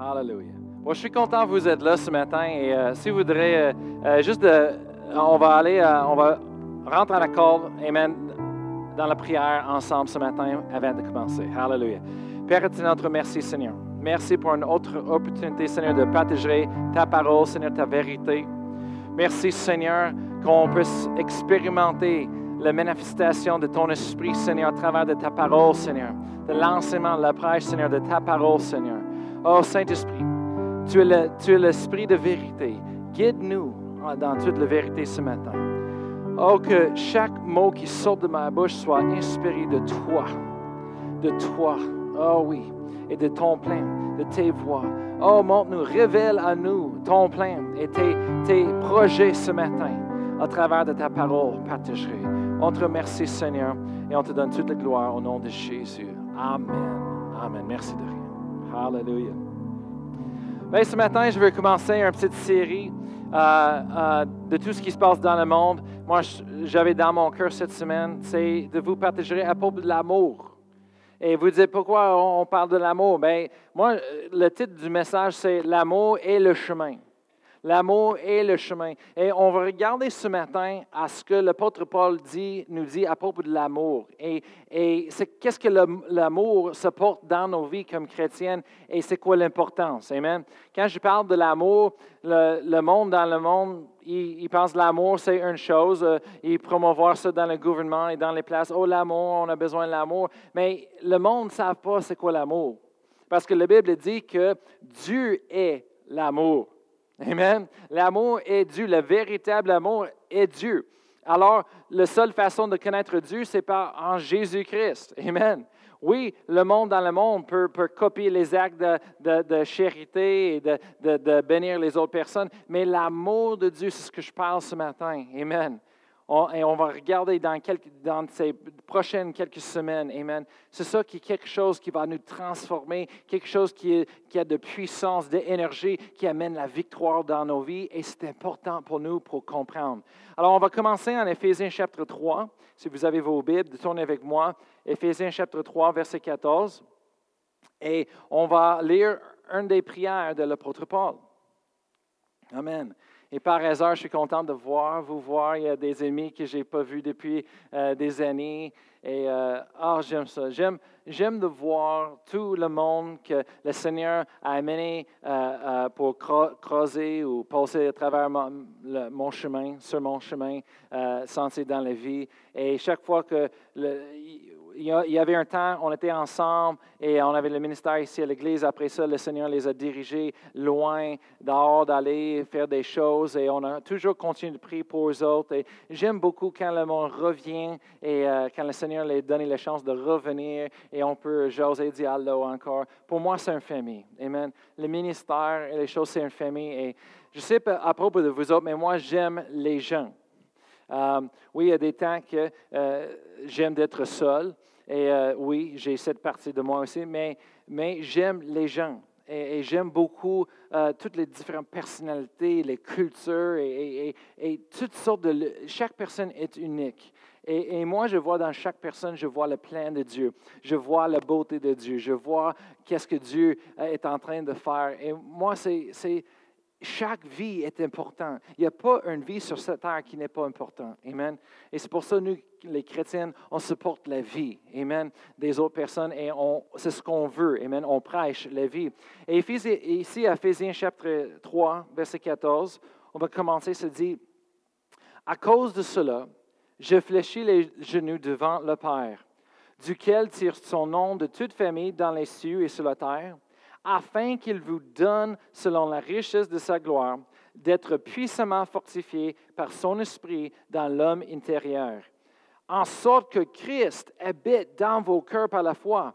Hallelujah. Je suis content que vous êtes là ce matin et euh, si vous voudrez, euh, euh, juste on va aller, euh, on va rentrer à la corde, Amen, dans la prière ensemble ce matin avant de commencer. Hallelujah. Père éternel, notre merci, Seigneur. Merci pour une autre opportunité, Seigneur, de partager ta parole, Seigneur, ta vérité. Merci, Seigneur, qu'on puisse expérimenter la manifestation de ton esprit, Seigneur, à travers de ta parole, Seigneur, de l'enseignement, de la prêche, Seigneur, de ta parole, Seigneur. Oh Saint-Esprit, tu es l'esprit de vérité. Guide-nous dans toute la vérité ce matin. Oh, que chaque mot qui sort de ma bouche soit inspiré de toi, de toi. Oh oui, et de ton plein, de tes voix. Oh, montre-nous, révèle à nous ton plein et tes, tes projets ce matin à travers de ta parole partagée. On te remercie, Seigneur, et on te donne toute la gloire au nom de Jésus. Amen. Amen. Merci de rien. Hallelujah. Bien, ce matin, je veux commencer une petite série euh, euh, de tout ce qui se passe dans le monde. Moi, j'avais dans mon cœur cette semaine, c'est de vous partager à propos de l'amour. Et vous dites pourquoi on parle de l'amour? Bien, moi, le titre du message, c'est L'amour et le chemin. L'amour et le chemin. Et on va regarder ce matin à ce que l'apôtre Paul nous dit à propos de l'amour. Et, c'est qu'est-ce que l'amour se porte dans nos vies comme chrétiennes et c'est quoi l'importance? Amen. Quand je parle de l'amour, le, monde dans le monde, il, il pense l'amour, c'est une chose. Euh, Ils promouvoir ça dans le gouvernement et dans les places. Oh, l'amour, on a besoin de l'amour. Mais le monde ne sait pas c'est quoi l'amour. Parce que la Bible dit que Dieu est l'amour. Amen. L'amour est Dieu. Le véritable amour est Dieu. Alors, la seule façon de connaître Dieu, c'est par en Jésus-Christ. Amen. Oui, le monde dans le monde peut, copier les actes de, charité et de- de bénir les autres personnes, mais l'amour de Dieu, c'est ce que je parle ce matin. Amen. Et on va regarder dans, ces prochaines quelques semaines. Amen. C'est ça qui est quelque chose qui va nous transformer, quelque chose qui, qui a de puissance, d'énergie, qui amène la victoire dans nos vies. Et c'est important pour nous pour comprendre. Alors, on va commencer en Éphésiens chapitre 3. Si vous avez vos Bibles, tournez avec moi. Éphésiens chapitre 3, verset 14. Et on va lire une des prières de l'apôtre Paul. Amen. Et par hasard, je suis content de voir, vous voir. Il y a des amis que je n'ai pas vus depuis euh, des années. Et ah, j'aime ça. J'aime, j'aime de voir tout le monde que le Seigneur a amené euh, pour creuser ou passer à travers mon, chemin, sur mon chemin, sensé dans la vie. Et chaque fois que il y avait un temps, on était ensemble et on avait le ministère ici à l'église. Après ça, le Seigneur les a dirigés loin, dehors, d'aller faire des choses et on a toujours continué de prier pour eux autres. J'aime beaucoup quand le monde revient et euh, quand le Seigneur les donne la chance de revenir et on peut jaser, dire allô encore. Pour moi, c'est une famille. Amen. Le ministère et les choses, c'est une famille. Et je sais pas à propos de vous autres, mais moi, j'aime les gens. Euh, oui, il y a des temps que euh, j'aime d'être seul. Et euh, oui, j'ai cette partie de moi aussi, mais, mais j'aime les gens. Et, j'aime beaucoup euh, toutes les différentes personnalités, les cultures et, et- toutes sortes de... Chaque personne est unique. Et, et moi, je vois dans chaque personne, je vois le plan de Dieu. Je vois la beauté de Dieu. Je vois qu'est-ce que Dieu euh, est en train de faire. Et moi, c'est... chaque vie est importante. Il n'y a pas une vie sur cette terre qui n'est pas importante. Amen. Et c'est pour ça, nous, les chrétiens, on supporte la vie. Amen. Des autres personnes et c'est ce qu'on veut. Amen. On prêche la vie. Et ici, à Éphésiens chapitre 3, verset 14, on va commencer, se dit, à cause de cela, je fléchis les genoux devant le Père, duquel tire son nom de toute famille dans les cieux et sur la terre, afin qu'il vous donne, selon la richesse de sa gloire, d'être puissamment fortifié par son esprit dans l'homme intérieur, en sorte que Christ habite dans vos cœurs par la foi,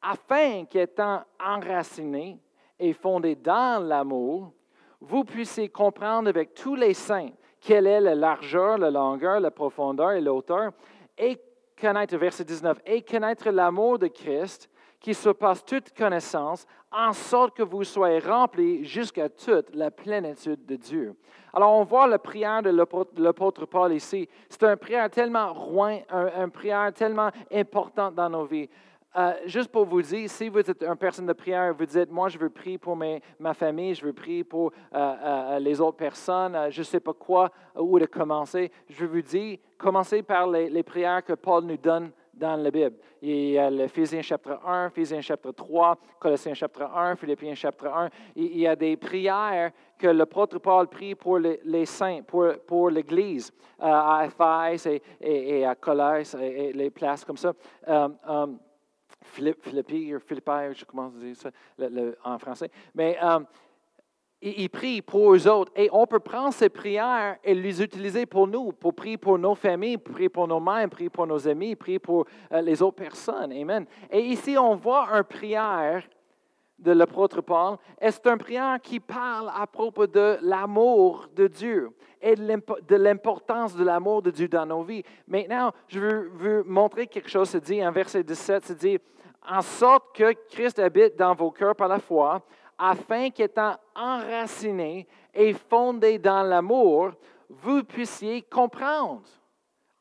afin qu'étant enraciné et fondé dans l'amour, vous puissiez comprendre avec tous les saints quelle est la largeur, la longueur, la profondeur et l'auteur, et connaître, verset 19, et connaître l'amour de Christ qui surpasse toute connaissance, en sorte que vous soyez remplis jusqu'à toute la plénitude de Dieu. Alors, on voit la prière de l'apôtre Paul ici. C'est une prière tellement loin, un, une prière tellement importante dans nos vies. euh, juste pour vous dire, si vous êtes une personne de prière, vous dites, moi, je veux prier pour ma famille, je veux prier pour euh, euh, les autres personnes, je ne sais pas quoi, où de commencer, je veux vous dire, commencez par les, prières que Paul nous donne dans la Bible. Il y a l'Éphésiens chapitre 1, Éphésiens chapitre 3, Colossiens chapitre 1, Philippiens chapitre 1. Il y a des prières que l'apôtre Paul prie pour les, saints, pour, pour l'Église, à Éphèse et, et, à Colosse et, les places comme ça. Philippe, Philippi, ou Philippi, je commence à dire ça en français. Mais euh, il, prie pour eux autres. Et on peut prendre ces prières et les utiliser pour nous, pour prier pour nos familles, pour prier pour nos mères, prier pour nos amis, prier pour euh, les autres personnes. Amen. Et ici, on voit une prière de l'apôtre Paul, et c'est une prière qui parle à propos de l'amour de Dieu et de l'importance de l'amour de Dieu dans nos vies? Maintenant, je veux, veux montrer quelque chose, c'est dit en verset 17, c'est dit, en sorte que Christ habite dans vos cœurs par la foi, afin qu'étant enraciné et fondé dans l'amour, vous puissiez comprendre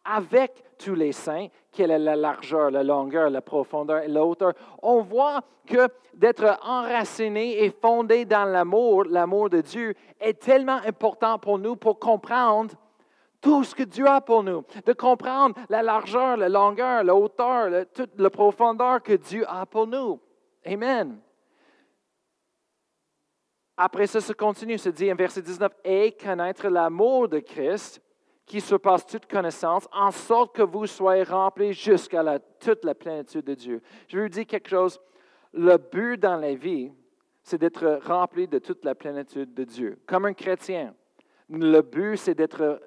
avec tous les saints quelle est la largeur, la longueur, la profondeur et la hauteur. On voit que d'être enraciné et fondé dans l'amour, l'amour de Dieu, est tellement important pour nous pour comprendre tout ce que Dieu a pour nous, de comprendre la largeur, la longueur, la hauteur, toute la profondeur que Dieu a pour nous. Amen. Après ça, ça continue, se dit en verset 19, et connaître l'amour de Christ qui surpasse toute connaissance, en sorte que vous soyez remplis jusqu'à la, toute la plénitude de Dieu. Je vais vous dire quelque chose. Le but dans la vie, c'est d'être rempli de toute la plénitude de Dieu. Comme un chrétien, le but, c'est d'être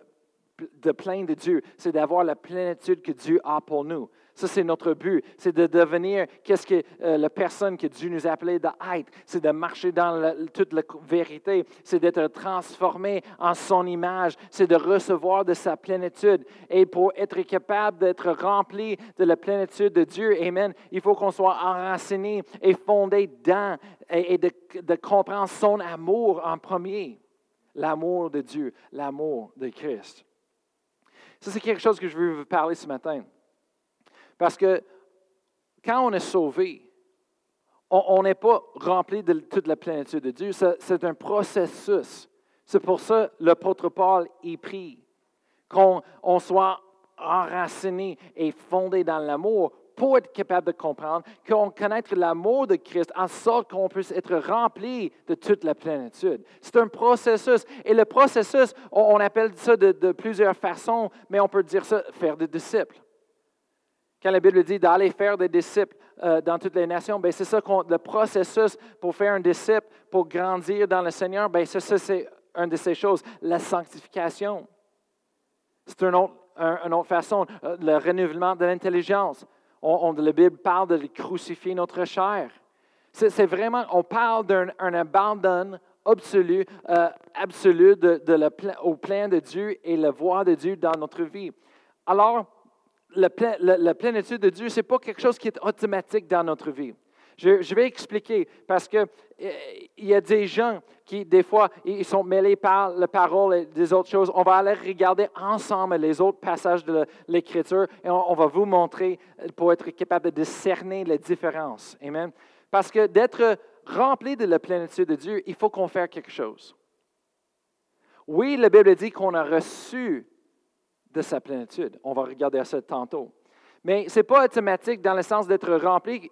de plein de Dieu, c'est d'avoir la plénitude que Dieu a pour nous. Ça, c'est notre but. C'est de devenir qu'est-ce que euh, la personne que Dieu nous a appelé d'être. C'est de marcher dans toute la vérité. C'est d'être transformé en son image. C'est de recevoir de sa plénitude. Et pour être capable d'être rempli de la plénitude de Dieu, Amen, il faut qu'on soit enraciné et fondé dans et, de, de comprendre son amour en premier. L'amour de Dieu, l'amour de Christ. Ça, c'est quelque chose que je veux vous parler ce matin. Parce que quand on est sauvé, on n'est pas rempli de toute la plénitude de Dieu. C'est un processus. C'est pour ça que l'apôtre Paul y prie qu'on soit enraciné et fondé dans l'amour pour être capable de comprendre, qu'on connaisse l'amour de Christ en sorte qu'on puisse être rempli de toute la plénitude. C'est un processus. Et le processus, on, appelle ça de, plusieurs façons, mais on peut dire ça, faire des disciples. Quand la Bible dit d'aller faire des disciples euh, dans toutes les nations, ben c'est ça le processus pour faire un disciple, pour grandir dans le Seigneur, ben ça, c'est une de ces choses, la sanctification. C'est une autre, façon, euh, le renouvellement de l'intelligence on, la Bible parle de crucifier notre chair. C'est vraiment, on parle d'un abandon absolu, euh, absolu de, au plein de Dieu et la voix de Dieu dans notre vie. Alors, la, plénitude de Dieu, ce n'est pas quelque chose qui est automatique dans notre vie. Je, vais expliquer parce qu'il euh, y a des gens qui, des fois, ils sont mêlés par la parole et des autres choses. On va aller regarder ensemble les autres passages de l'Écriture et on, va vous montrer pour être capable de discerner les différences. Amen. Parce que d'être rempli de la plénitude de Dieu, il faut qu'on fasse quelque chose. Oui, la Bible dit qu'on a reçu de sa plénitude. On va regarder ça tantôt. Mais ce n'est pas automatique dans le sens d'être rempli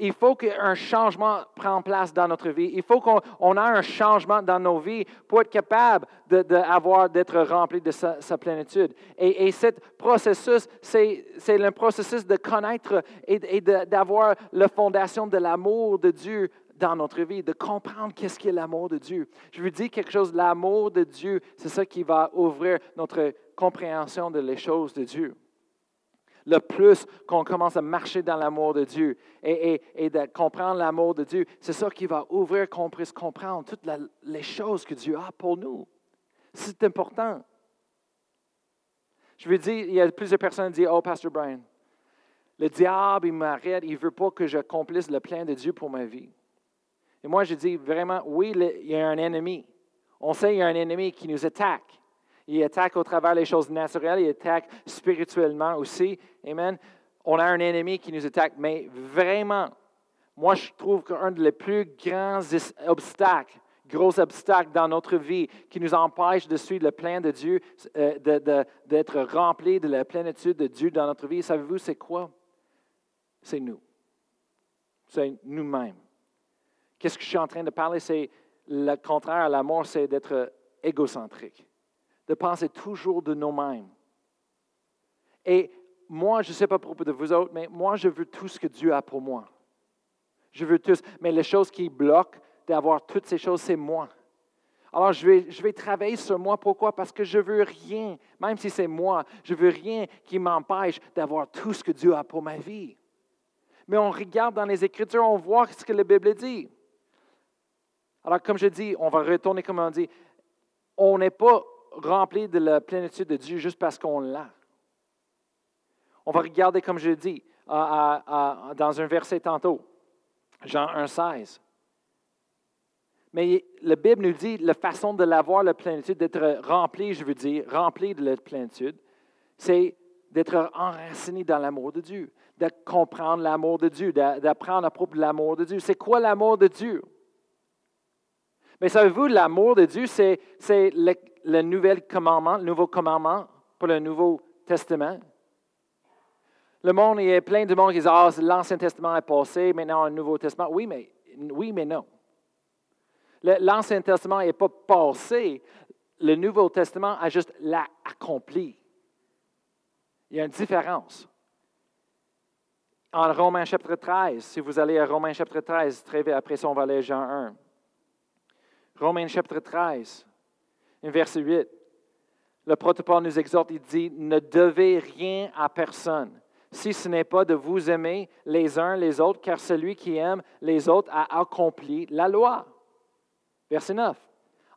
il faut qu'un changement prenne place dans notre vie. Il faut qu'on ait un changement dans nos vies pour être capable d'être rempli de sa, plénitude. Et, et ce processus, c'est le processus de connaître et, d'avoir la fondation de l'amour de Dieu dans notre vie, de comprendre qu'est-ce qu'est l'amour de Dieu. Je vous dis quelque chose, l'amour de Dieu, c'est ça qui va ouvrir notre compréhension de les choses de Dieu le plus qu'on commence à marcher dans l'amour de Dieu et, de comprendre l'amour de Dieu, c'est ça qui va ouvrir qu'on puisse comprendre toutes les choses que Dieu a pour nous. C'est important. Je veux dire, il y a plusieurs personnes qui disent, oh, Pasteur Brian, le diable, il m'arrête, il ne veut pas que j'accomplisse le plan de Dieu pour ma vie. Et moi, je dis vraiment, oui, il y a un ennemi. On sait qu'il y a un ennemi qui nous attaque. Il attaque au travers des choses naturelles, il attaque spirituellement aussi. Amen. on a un ennemi qui nous attaque, mais vraiment, moi je trouve qu'un des plus grands obstacles, gros obstacles dans notre vie qui nous empêche de suivre le plan de Dieu, euh, d'être rempli de la plénitude de Dieu dans notre vie, savez-vous c'est quoi? C'est nous. C'est nous-mêmes. Qu'est-ce que je suis en train de parler? C'est le contraire à l'amour, c'est d'être égocentrique, de penser toujours de nous-mêmes. Et moi, je ne sais pas à propos de vous autres, mais moi, je veux tout ce que Dieu a pour moi. Je veux tout. Mais les choses qui bloquent d'avoir toutes ces choses, c'est moi. Alors, je vais, je vais travailler sur moi. Pourquoi? Parce que je veux rien, même si c'est moi, je veux rien qui m'empêche d'avoir tout ce que Dieu a pour ma vie. Mais on regarde dans les Écritures, on voit ce que la Bible dit. Alors, comme je dis, on va retourner comme on dit, on n'est pas rempli de la plénitude de Dieu juste parce qu'on l'a. On va regarder, comme je dis, dans un verset tantôt, Jean 1,16. Mais la Bible nous dit la façon de l'avoir, la plénitude, d'être rempli, je veux dire, rempli de la plénitude, c'est d'être enraciné dans l'amour de Dieu, de comprendre l'amour de Dieu, d'apprendre à propos de l'amour de Dieu. C'est quoi l'amour de Dieu? Mais savez-vous, l'amour de Dieu, c'est le, nouvel commandement, le nouveau commandement pour le Nouveau Testament. Le monde, a plein de monde qui disent Ah, l'Ancien Testament est passé, maintenant le Nouveau Testament. Oui, mais, oui, mais non. L'Ancien Testament n'est pas passé. Le Nouveau Testament a juste l'accompli. Il y a une différence. En Romains chapitre 13, si vous allez à Romains chapitre 13, très après ça, on Jean 1. Romains chapitre 13, verset 8. Le protocole nous exhorte, il dit, ne devez rien à personne, si ce n'est pas de vous aimer les uns les autres, car celui qui aime les autres a accompli la loi. Verset 9.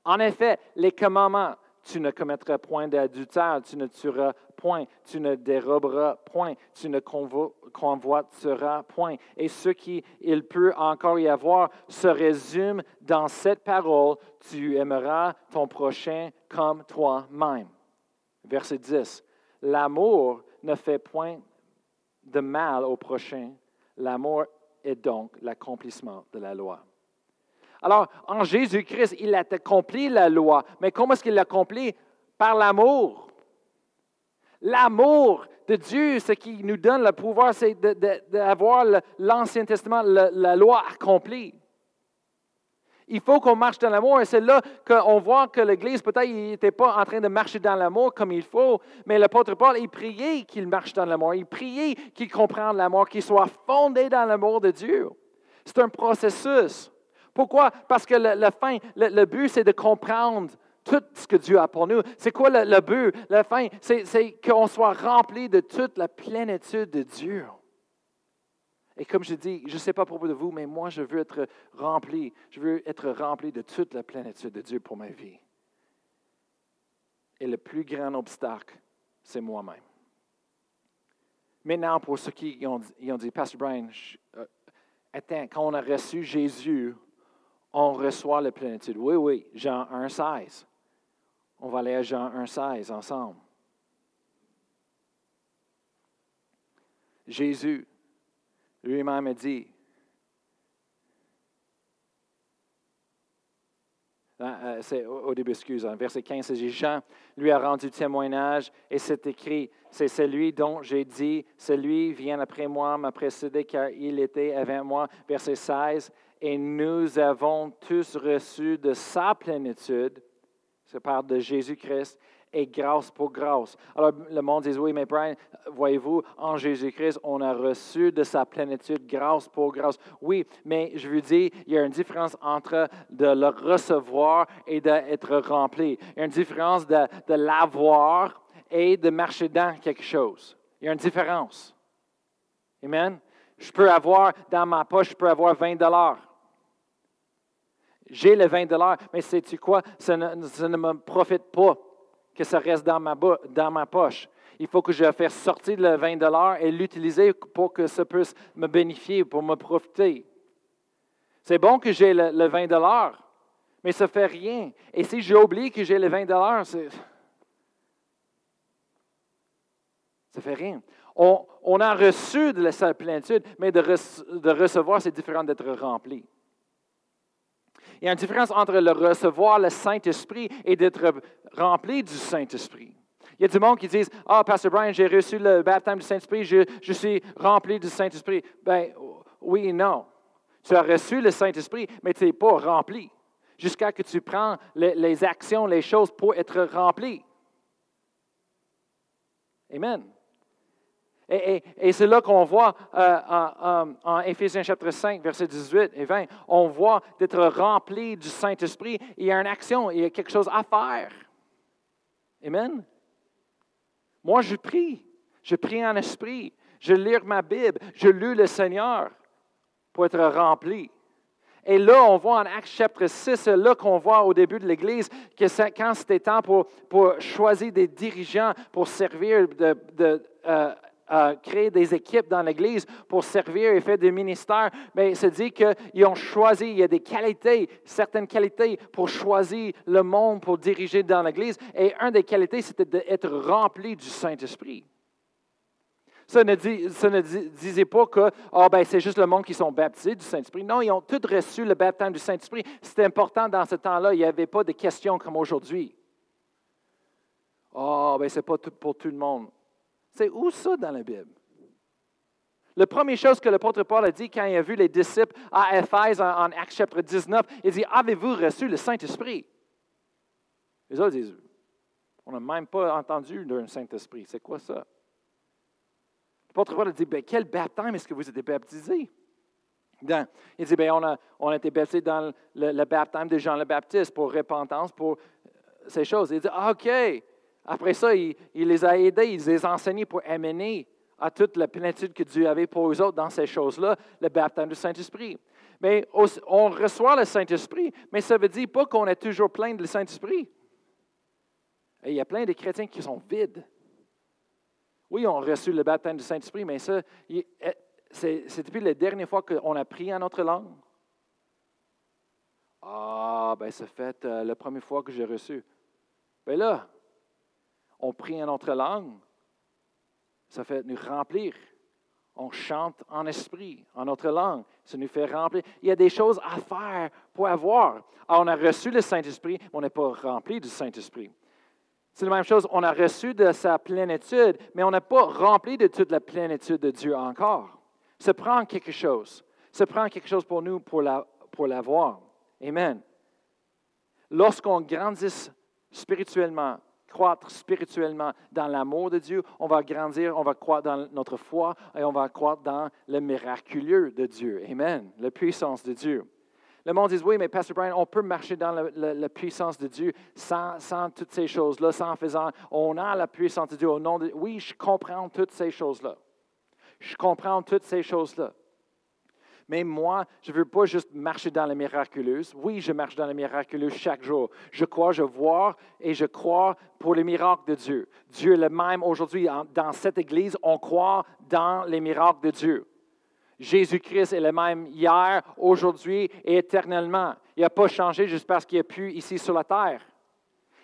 En effet, les commandements, tu ne commettras point d'adultère, tu ne tueras point, tu ne déroberas point, tu ne convoiteras point. Et ce qu'il peut encore y avoir se résume dans cette parole, tu aimeras ton prochain comme toi-même. Verset 10. L'amour ne fait point de mal au prochain. L'amour est donc l'accomplissement de la loi. Alors, en Jésus-Christ, il a accompli la loi. Mais comment est-ce qu'il l'a accompli? Par l'amour. L'amour de Dieu, ce qui nous donne le pouvoir, c'est d'avoir l'Ancien Testament, la loi accomplie. Il faut qu'on marche dans l'amour et c'est là qu'on voit que l'Église, peut-être, n'était pas en train de marcher dans l'amour comme il faut, mais l'apôtre Paul, il priait qu'il marche dans l'amour, il priait qu'il comprenne l'amour, qu'il soit fondé dans l'amour de Dieu. C'est un processus. Pourquoi? Parce que le, fin, le, but, c'est de comprendre tout ce que Dieu a pour nous. C'est quoi le, but? La fin, c'est qu'on soit rempli de toute la plénitude de Dieu. Et comme je dis, je ne sais pas pour de vous, mais moi, je veux être rempli. Je veux être rempli de toute la plénitude de Dieu pour ma vie. Et le plus grand obstacle, c'est moi-même. Maintenant, pour ceux qui ont, dit, Pastor Brian, euh, attends, quand on a reçu Jésus, on reçoit la plénitude. Oui, oui, Jean 1,16. On va aller à Jean 1,16 ensemble. Jésus lui-même a dit, hein, euh, c'est au début, excuse, verset 15, c'est Jean lui a rendu témoignage et c'est écrit, c'est celui dont j'ai dit, celui vient après moi, m'a précédé car il était avec moi. Verset 16, et nous avons tous reçu de sa plénitude, ça parle de Jésus-Christ, et grâce pour grâce. Alors le monde dit, oui, mais Brian, voyez-vous, en Jésus-Christ, on a reçu de sa plénitude grâce pour grâce. Oui, mais je veux dire, il y a une différence entre de le recevoir et d'être rempli. Il y a une différence de, de l'avoir et de marcher dans quelque chose. Il y a une différence. Amen? Je peux avoir dans ma poche, je peux avoir 20 dollars. J'ai les 20 dollars, mais sais-tu quoi? Ça ne, me profite pas que ça reste dans ma, dans ma poche. Il faut que je fasse sortir le 20 dollars et l'utiliser pour que ça puisse me bénéficier, pour me profiter. C'est bon que j'ai le, 20 dollars, mais ça ne fait rien. Et si j'oublie que j'ai les 20 dollars, Ça fait rien. On, a reçu de la plénitude, mais de recevoir, c'est différent d'être rempli. Il y a une différence entre recevoir le Saint-Esprit et d'être rempli du Saint-Esprit. Il y a du monde qui disent Ah, Pasteur Brian, j'ai reçu le baptême du Saint-Esprit, je, suis rempli du Saint-Esprit. Ben oui et non. Tu as reçu le Saint-Esprit, mais tu n'es pas rempli jusqu'à ce que tu prends les, actions, les choses pour être rempli. Amen. Et, c'est là qu'on voit euh, en, en, Éphésiens chapitre 5, versets 18 et 20, on voit d'être rempli du Saint-Esprit. Il y a une action, il y a quelque chose à faire. Amen? Moi, je prie. Je prie en esprit. Je lis ma Bible. Je lis le Seigneur pour être rempli. Et là, on voit en Actes chapitre 6, c'est là qu'on voit au début de l'Église que quand c'était temps pour, pour, choisir des dirigeants pour servir, de, de euh, euh, créer des équipes dans l'Église pour servir et faire des ministères, mais se dit qu'ils ont choisi, il y a des qualités, certaines qualités pour choisir le monde pour diriger dans l'Église. Et une des qualités, c'était d'être rempli du Saint-Esprit. Ça ne, disait pas que oh, ben, c'est juste le monde qui sont baptisés du Saint-Esprit. Non, ils ont tous reçu le baptême du Saint-Esprit. C'était important dans ce temps-là. Il n'y avait pas de questions comme aujourd'hui. Oh, ben, ce n'est pas tout pour tout le monde. C'est où ça dans la Bible? La première chose que l'apôtre Paul a dit quand il a vu les disciples à Éphèse en, Actes chapitre 19, il dit Avez-vous reçu le Saint-Esprit? Les autres disent On n'a même pas entendu d'un Saint-Esprit. C'est quoi ça? L'apôtre Paul a dit, ben, quel baptême est-ce que vous êtes baptisés? il dit, on, a, on a été baptisés dans le, baptême de Jean le Baptiste pour repentance, pour ces choses. Il dit, ah, OK. Après ça, il, les a aidés, il les a enseignés pour amener à toute la plénitude que Dieu avait pour eux autres dans ces choses-là, le baptême du Saint-Esprit. Mais on reçoit le Saint-Esprit, mais ça ne veut dire pas qu'on est toujours plein de Saint-Esprit. Il y a plein de chrétiens qui sont vides. Oui, on a reçu le baptême du Saint-Esprit, mais ça, eh, c'est depuis la dernière fois qu'on a prié en notre langue. Ah, ben ça fait euh, la première fois que j'ai reçu. Ben là, on prie en notre langue. Ça fait nous remplir. On chante en esprit, en notre langue. Ça nous fait remplir. Il y a des choses à faire pour avoir. Ah, on a reçu le Saint-Esprit, mais on n'est pas rempli du Saint-Esprit. C'est la même chose, on a reçu de sa plénitude, mais on n'a pas rempli de toute la plénitude de Dieu encore. Ça prend quelque chose. Ça prend quelque chose pour nous pour l'avoir. Amen. Lorsqu'on grandit spirituellement, croître spirituellement dans l'amour de Dieu, on va grandir, on va croître dans notre foi et on va croître dans le miraculeux de Dieu. Amen. La puissance de Dieu. Le monde dit, oui, mais Pastor Brian, on peut marcher dans la, puissance de Dieu sans, toutes ces choses-là, sans faisant, on a la puissance de Dieu au nom de... Oui, je comprends toutes ces choses-là. Je comprends toutes ces choses-là. Mais moi, je ne veux pas juste marcher dans la miraculeuse. Oui, je marche dans la miraculeuse chaque jour. Je crois, je vois et je crois pour les miracles de Dieu. Dieu est le même aujourd'hui. Dans cette Église, on croit dans les miracles de Dieu. Jésus-Christ est le même hier, aujourd'hui et éternellement. Il n'a pas changé juste parce qu'il a pu ici sur la terre.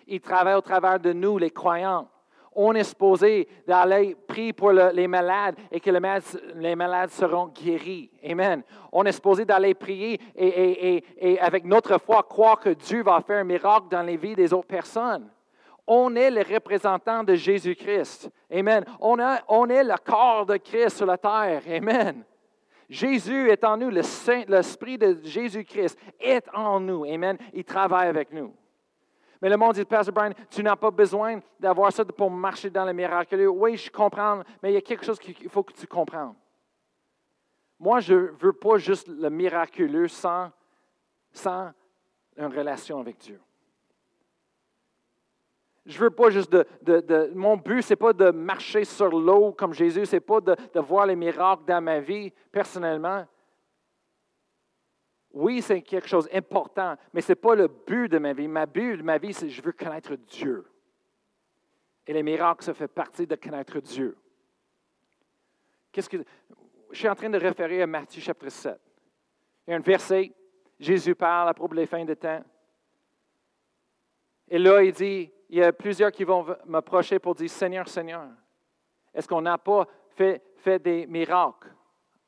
Il travaille au travers de nous, les croyants. On est supposé d'aller prier pour les malades et que les malades, seront guéris. Amen. On est supposé d'aller prier et, avec notre foi croire que Dieu va faire un miracle dans les vies des autres personnes. On est les représentants de Jésus-Christ. Amen. On, on est le corps de Christ sur la terre. Amen. Jésus est en nous, l'Esprit de Jésus-Christ est en nous. Amen. Il travaille avec nous. Mais le monde dit, Pastor Brian, tu n'as pas besoin d'avoir ça pour marcher dans le miraculeux. Oui, je comprends, mais il y a quelque chose qu'il faut que tu comprennes. Moi, je ne veux pas juste le miraculeux sans, sans une relation avec Dieu. Je veux pas juste de, mon but, c'est pas de marcher sur l'eau comme Jésus, c'est pas de, voir les miracles dans ma vie personnellement. Oui, c'est quelque chose d'important, mais ce n'est pas le but de ma vie. Ma but de ma vie, c'est que je veux connaître Dieu. Et les miracles, ça fait partie de connaître Dieu. Qu'est-ce que je suis en train de référer à Matthieu chapitre 7. Il y a un verset, Jésus parle à propos des fins de temps. Et là, il dit, il y a plusieurs qui vont m'approcher pour dire Seigneur, Seigneur. Est-ce qu'on n'a pas fait, fait des miracles?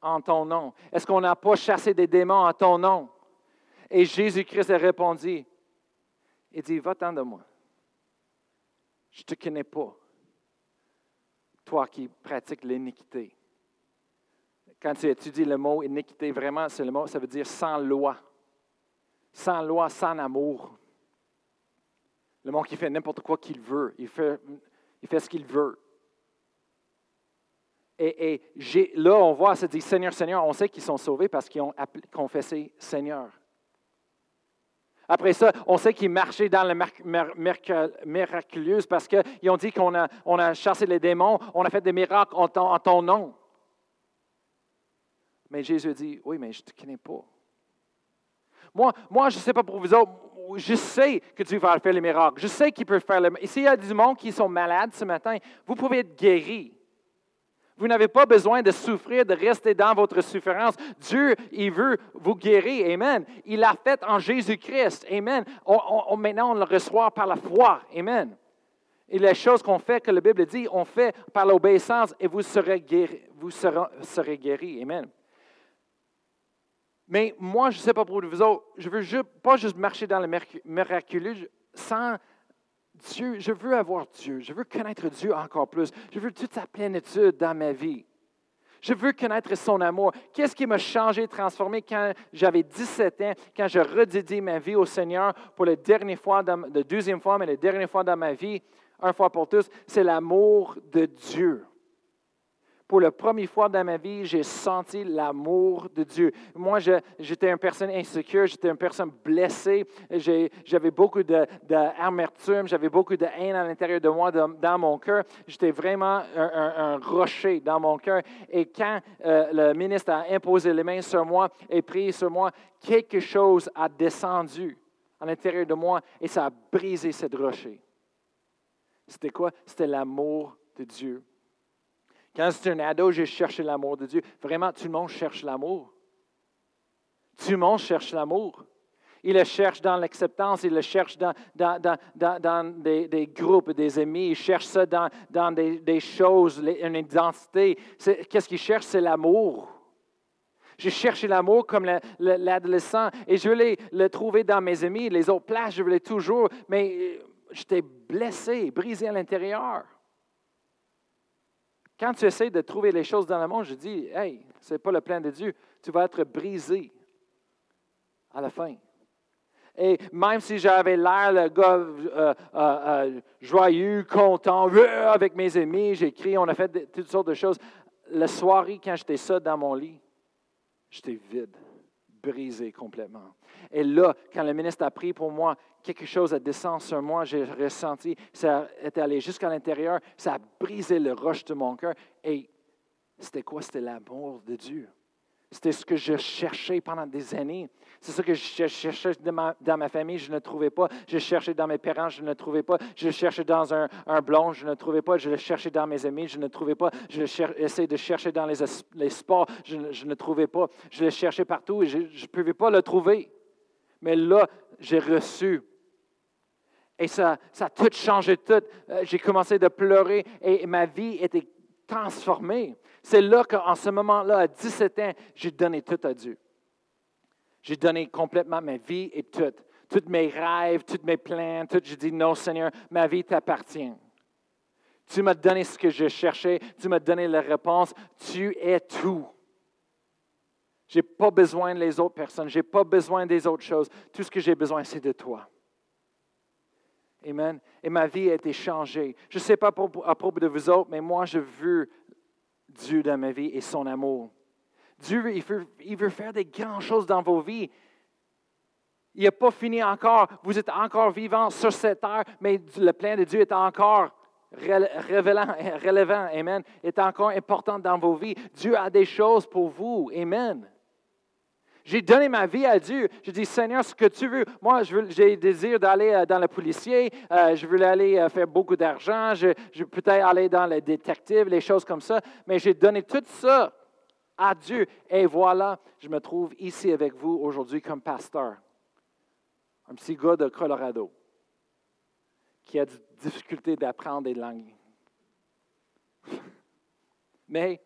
En ton nom? Est-ce qu'on n'a pas chassé des démons en ton nom? Et Jésus-Christ a répondu, il dit, va-t'en de moi. Je ne te connais pas, toi qui pratiques l'iniquité. Quand tu étudies le mot iniquité, vraiment, c'est le mot, ça veut dire sans loi. Sans loi, sans amour. Le monde qui fait n'importe quoi qu'il veut. Il fait, il fait ce qu'il veut. Et, là, on voit, ça dit Seigneur, Seigneur. On sait qu'ils sont sauvés parce qu'ils ont confessé Seigneur. Après ça, on sait qu'ils marchaient dans le miraculeux parce qu'ils ont dit qu'on a, chassé les démons, on a fait des miracles en ton, en ton nom. Mais Jésus dit, oui, mais je ne te connais pas. Moi, moi je ne sais pas pour vous autres, je sais que Dieu va faire les miracles. Je sais qu'il peut faire les miracles. S'il y a du monde qui sont malades ce matin, vous pouvez être guéris. Vous n'avez pas besoin de souffrir, de rester dans votre souffrance. Dieu, il veut vous guérir. Amen. Il l'a fait en Jésus-Christ. Amen. maintenant, on le reçoit par la foi. Amen. Et les choses qu'on fait, que la Bible dit, on fait par l'obéissance et vous serez guéris. Vous serez, serez. Amen. Mais moi, je ne sais pas pour vous autres, je ne veux pas juste marcher dans le miraculeux sans Dieu. Je veux avoir Dieu. Je veux connaître Dieu encore plus. Je veux toute sa plénitude dans ma vie. Je veux connaître son amour. Qu'est-ce qui m'a changé, transformé quand j'avais 17 ans, quand je redédié ma vie au Seigneur pour la dernière fois, la deuxième fois, mais la dernière fois dans ma vie, un fois pour tous, c'est l'amour de Dieu pour la première fois dans ma vie, j'ai senti l'amour de Dieu. Moi, j'étais une personne insécure, j'étais une personne blessée, j'avais beaucoup d'amertume, j'avais beaucoup de haine à l'intérieur de moi, dans mon cœur. J'étais vraiment un, rocher dans mon cœur. Et quand euh, le ministre a imposé les mains sur moi et prié sur moi, quelque chose a descendu à l'intérieur de moi et ça a brisé cette rocher. C'était quoi? C'était l'amour de Dieu. Quand j'étais un ado, j'ai cherché l'amour de Dieu. Vraiment, tout le monde cherche l'amour. Tout le monde cherche l'amour. Il le cherche dans l'acceptance, il le cherche dans, des, groupes, des amis, il cherche ça dans, des, choses, une identité. Qu'est-ce qu'il cherche? C'est l'amour. J'ai cherché l'amour comme l'adolescent et je voulais le trouver dans mes amis. Les autres places, je voulais toujours, mais euh, j'étais blessé, brisé à l'intérieur. Quand tu essaies de trouver les choses dans le monde, je dis, hey, ce n'est pas le plan de Dieu. Tu vas être brisé à la fin. Et même si j'avais l'air le gars euh, euh, euh, joyeux, content, avec mes amis, j'ai écrit, on a fait toutes sortes de choses. La soirée, quand j'étais ça dans mon lit, j'étais vide, brisé complètement. Et là, quand le ministre a pris pour moi, quelque chose a descendu sur moi, j'ai ressenti, ça est allé jusqu'à l'intérieur, ça a brisé le roche de mon cœur. Et c'était quoi? C'était l'amour de Dieu. C'était ce que je cherchais pendant des années. C'est ce que je cherchais dans ma, famille, je ne trouvais pas. Je cherchais dans mes parents, je ne trouvais pas. Je cherchais dans un, blond, je ne trouvais pas. Je le cherchais dans mes amis, je ne trouvais pas. Je essayais de chercher dans les, sports, je, je, ne trouvais pas. Je le cherchais partout et je ne pouvais pas le trouver. Mais là, j'ai reçu. Et ça, ça a tout changé, tout. Euh, j'ai commencé de pleurer et ma vie était transformée. C'est là qu'en ce moment-là, à 17 ans, j'ai donné tout à Dieu. J'ai donné complètement ma vie et tout. Tous mes rêves, tous mes plans, tout. J'ai dit, non, Seigneur, ma vie t'appartient. Tu m'as donné ce que je cherchais, tu m'as donné la réponse, tu es tout. Je n'ai pas besoin des autres personnes. Je n'ai pas besoin des autres choses. Tout ce que j'ai besoin, c'est de toi. Amen. Et ma vie a été changée. Je ne sais pas à propos de vous autres, mais moi, je veux Dieu dans ma vie et son amour. Dieu, il veut, faire des grandes choses dans vos vies. Il n'a pas fini encore. Vous êtes encore vivants sur cette terre, mais le plan de Dieu est encore révélant, relevant. Amen. Est encore important dans vos vies. Dieu a des choses pour vous. Amen. J'ai donné ma vie à Dieu. J'ai dit, Seigneur, ce que tu veux. Moi, j'ai le désir d'aller euh, dans le policier. Euh, je veux aller euh, faire beaucoup d'argent. Je, veux peut-être aller dans le détective, les choses comme ça. Mais j'ai donné tout ça à Dieu. Et voilà, je me trouve ici avec vous aujourd'hui comme pasteur. Un petit gars de Colorado qui a des difficultés d'apprendre des langues. Mais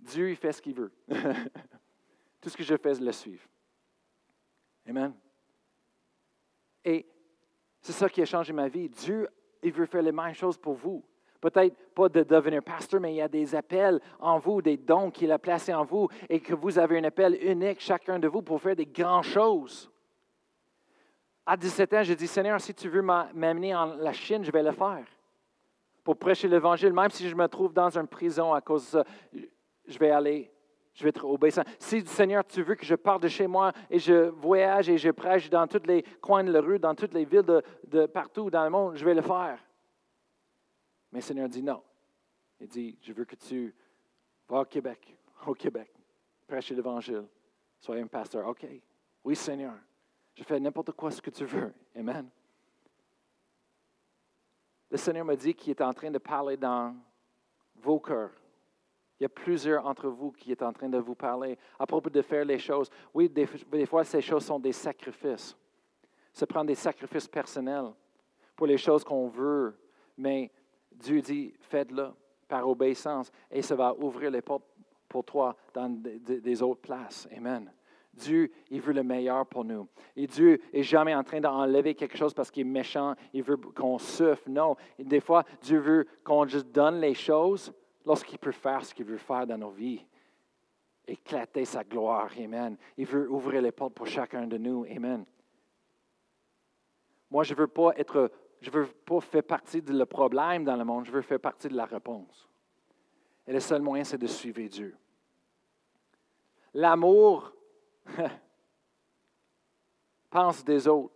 Dieu, il fait ce qu'il veut. Tout ce que je fais, le suivre. Amen. Et c'est ça qui a changé ma vie. Dieu, il veut faire les mêmes choses pour vous. Peut-être pas de devenir pasteur, mais il y a des appels en vous, des dons qu'il a placés en vous et que vous avez un appel unique, chacun de vous, pour faire des grandes choses. À 17 ans, j'ai dit, Seigneur, si tu veux m'amener en la Chine, je vais le faire. Pour prêcher l'Évangile, même si je me trouve dans une prison à cause de ça, je vais aller je vais être obéissant. Si, Seigneur, tu veux que je parte de chez moi et je voyage et je prêche dans tous les coins de la rue, dans toutes les villes de, partout dans le monde, je vais le faire. Mais Seigneur dit non. Il dit, je veux que tu vas au Québec, au Québec, prêcher l'Évangile, sois un pasteur. OK. Oui, Seigneur. Je fais n'importe quoi ce que tu veux. Amen. Le Seigneur m'a dit qu'il est en train de parler dans vos cœurs il y a plusieurs entre vous qui est en train de vous parler à propos de faire les choses. Oui, des, fois, ces choses sont des sacrifices. Se prendre des sacrifices personnels pour les choses qu'on veut, mais Dieu dit, faites-le par obéissance et ça va ouvrir les portes pour toi dans des autres places. Amen. Dieu, il veut le meilleur pour nous. Et Dieu n'est jamais en train d'enlever quelque chose parce qu'il est méchant, il veut qu'on souffre. Non, des fois, Dieu veut qu'on juste donne les choses lorsqu'il peut faire ce qu'il veut faire dans nos vies. Éclater sa gloire. Amen. Il veut ouvrir les portes pour chacun de nous. Amen. Moi, je ne veux pas être, je veux pas faire partie du problème dans le monde, je veux faire partie de la réponse. Et le seul moyen, c'est de suivre Dieu. L'amour pense des autres.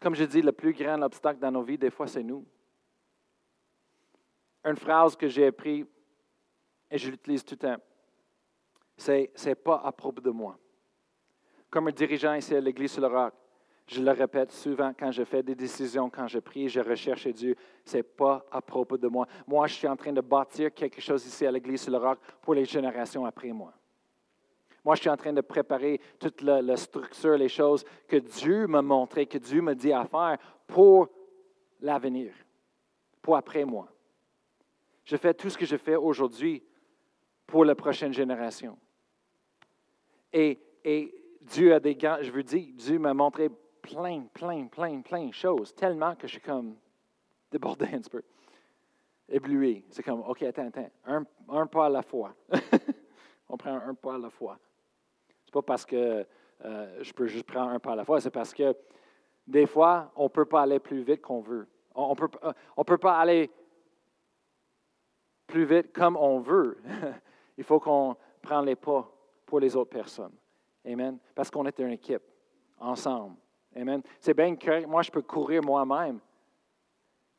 Comme je dis, le plus grand obstacle dans nos vies, des fois, c'est nous une phrase que j'ai appris et je l'utilise tout le temps. C'est n'est pas à propos de moi. Comme un dirigeant ici à l'Église sur le roc, je le répète souvent quand je fais des décisions, quand je prie, je recherche Dieu, ce n'est pas à propos de moi. Moi, je suis en train de bâtir quelque chose ici à l'Église sur le roc pour les générations après moi. Moi, je suis en train de préparer toute la, structure, les choses que Dieu m'a montrées, que Dieu m'a dit à faire pour l'avenir, pour après moi. Je fais tout ce que je fais aujourd'hui pour la prochaine génération. Et, Dieu a des grands, je veux dire, Dieu m'a montré plein, plein, plein, plein de choses, tellement que je suis comme débordé un petit peu, ébloui. C'est comme, OK, attends, attends, un, pas à la fois. On prend un pas à la fois. C'est pas parce que euh, je peux juste prendre un pas à la fois, c'est parce que des fois, on ne peut pas aller plus vite qu'on veut. On ne peut, on peut pas aller plus vite comme on veut. Il faut qu'on prenne les pas pour les autres personnes. Amen. Parce qu'on est une équipe, ensemble. Amen. C'est bien que moi, je peux courir moi-même.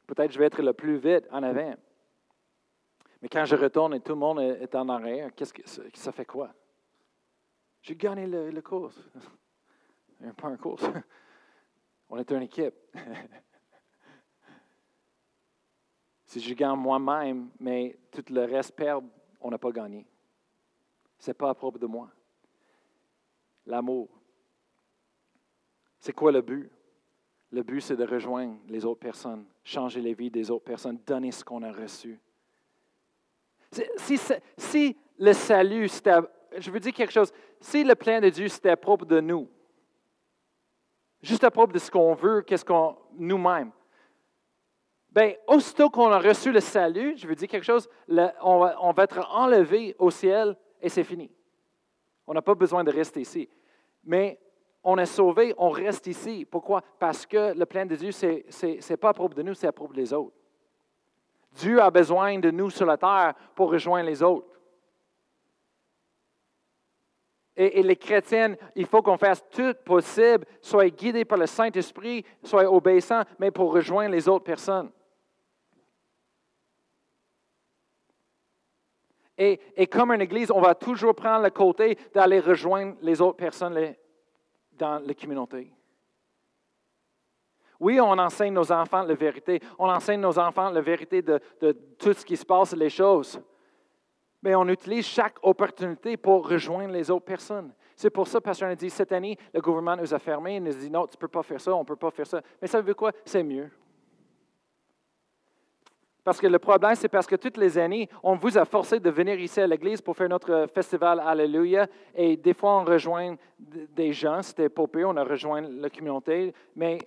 Peut-être je vais être le plus vite en avant. Mais quand je retourne et tout le monde est en arrière, qu'est-ce que ça fait quoi? J'ai gagné le, le course. Pas un course. On est une équipe. Si je gagne moi-même, mais tout le reste perd, on n'a pas gagné. Ce n'est pas à propos de moi. L'amour. C'est quoi le but? Le but, c'est de rejoindre les autres personnes, changer les vies des autres personnes, donner ce qu'on a reçu. Si, le salut, c'était, je veux dire quelque chose, si le plan de Dieu, c'était à propos de nous, juste à propos de ce qu'on veut, qu'est-ce qu'on, nous-mêmes, Bien, aussitôt qu'on a reçu le salut, je veux dire quelque chose, on, va, être enlevé au ciel et c'est fini. On n'a pas besoin de rester ici. Mais on est sauvé, on reste ici. Pourquoi? Parce que le plan de Dieu, ce n'est pas à propos de nous, c'est à propos des autres. Dieu a besoin de nous sur la terre pour rejoindre les autres. Et, les chrétiens, il faut qu'on fasse tout possible, soit guidés par le Saint-Esprit, soit obéissants, mais pour rejoindre les autres personnes. Et, comme une église, on va toujours prendre le côté d'aller rejoindre les autres personnes dans la communauté. Oui, on enseigne nos enfants la vérité. On enseigne nos enfants la vérité de, tout ce qui se passe, les choses. Mais on utilise chaque opportunité pour rejoindre les autres personnes. C'est pour ça, parce qu'on a dit, cette année, le gouvernement nous a fermés. Il nous a dit, non, tu ne peux pas faire ça, on ne peut pas faire ça. Mais ça veut quoi? C'est mieux. Parce que le problème, c'est parce que toutes les années, on vous a forcé de venir ici à l'église pour faire notre festival Alléluia. Et des fois, on rejoint des gens. C'était popé, on a rejoint la communauté. Mais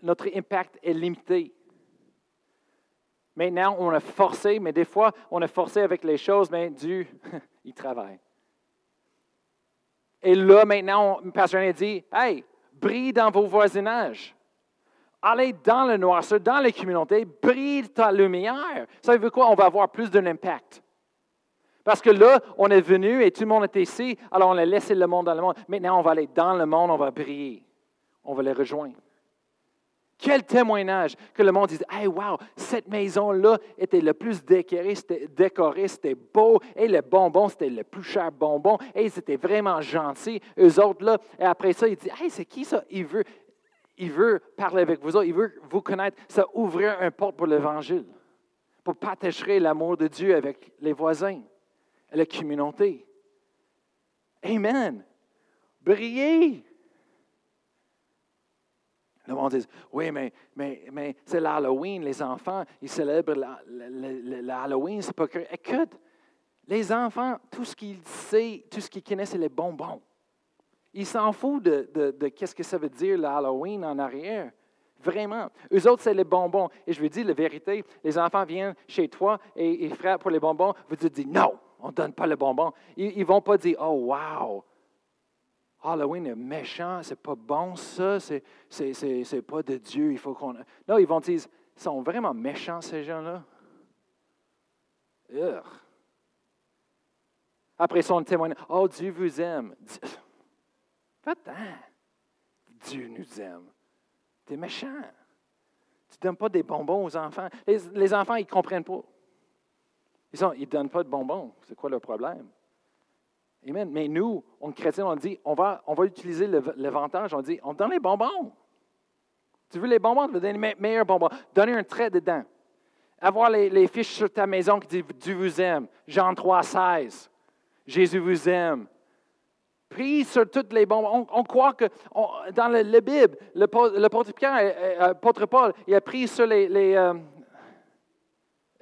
notre impact est limité. Maintenant, on a forcé, mais des fois, on a forcé avec les choses, mais Dieu, il travaille. Et là, maintenant, le pasteur a dit, hey, brille dans vos voisinages. Allez dans le noirceur, dans les communautés, brille ta lumière. Ça veut quoi? On va avoir plus d'un impact. Parce que là, on est venu et tout le monde était ici, alors on a laissé le monde dans le monde. Maintenant, on va aller dans le monde, on va briller. On va les rejoindre. Quel témoignage que le monde dise Hey, wow, cette maison-là était le plus décorée, c'était beau, et le bonbon, c'était le plus cher bonbon, et c'était vraiment gentil. Eux autres, là, et après ça, ils disent Hey, c'est qui ça? Il veut, il veut parler avec vous autres, il veut vous connaître. Ça ouvrir un porte pour l'Évangile, pour partager l'amour de Dieu avec les voisins, la communauté. Amen. Brillez. Le monde dit Oui, mais, c'est l'Halloween, les enfants, ils célèbrent l'Halloween, c'est pas que. Écoute, les enfants, tout ce qu'ils savent, tout ce qu'ils connaissent, c'est les bonbons. Ils s'en foutent de, qu'est-ce que ça veut dire l'Halloween en arrière. Vraiment. Eux autres, c'est les bonbons. Et je vous dis la vérité, les enfants viennent chez toi et ils frappent pour les bonbons. Vous dites non, on ne donne pas les bonbons. Ils ne vont pas dire Oh, wow, Halloween est méchant, c'est pas bon ça, c'est, c'est, pas de Dieu, il faut qu'on. Non, ils vont dire, ils sont vraiment méchants ces gens-là. Après son témoignage, oh Dieu vous aime. Va-t'en. Dieu nous aime. Tu es méchant. Tu ne donnes pas des bonbons aux enfants. Les, enfants, ils ne comprennent pas. Ils ne ils donnent pas de bonbons. C'est quoi le problème? Amen. Mais nous, on chrétiens, on dit, on va, utiliser l'avantage. On dit, on donne les bonbons. Tu veux les bonbons? Tu veux donner les meilleurs bonbons. Donner un trait dedans. Avoir les, fiches sur ta maison qui disent Dieu vous aime. Jean 3, 16. Jésus vous aime. Prie sur toutes les bonbons. On, croit que dans la Bible, le, le Pierre, euh, l'apôtre Paul, il a pris sur les, les euh,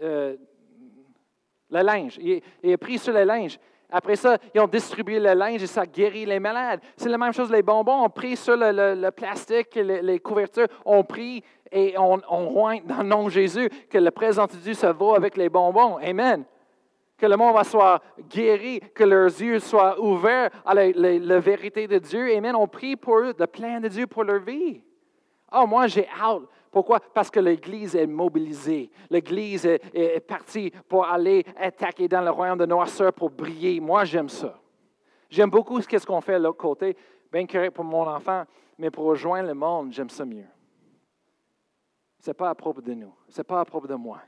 euh, le linge. Il, a pris sur le linge. Après ça, ils ont distribué le linge et ça guérit les malades. C'est la même chose, les bonbons. On prie sur le, plastique, les, couvertures. On prie et on, on dans le nom de Jésus que le présent de Dieu se va avec les bonbons. Amen. Que le monde va soit guéri, que leurs yeux soient ouverts à la, vérité de Dieu. Amen. On prie pour eux, le plan de Dieu pour leur vie. Oh, moi, j'ai hâte pourquoi? Parce que l'Église est mobilisée. L'Église est, partie pour aller attaquer dans le royaume de noirceur pour briller. Moi, j'aime ça. J'aime beaucoup ce qu'on fait de l'autre côté. Bien correct pour mon enfant, mais pour rejoindre le monde, j'aime ça mieux. Ce n'est pas à propos de nous. Ce n'est pas à propos de moi.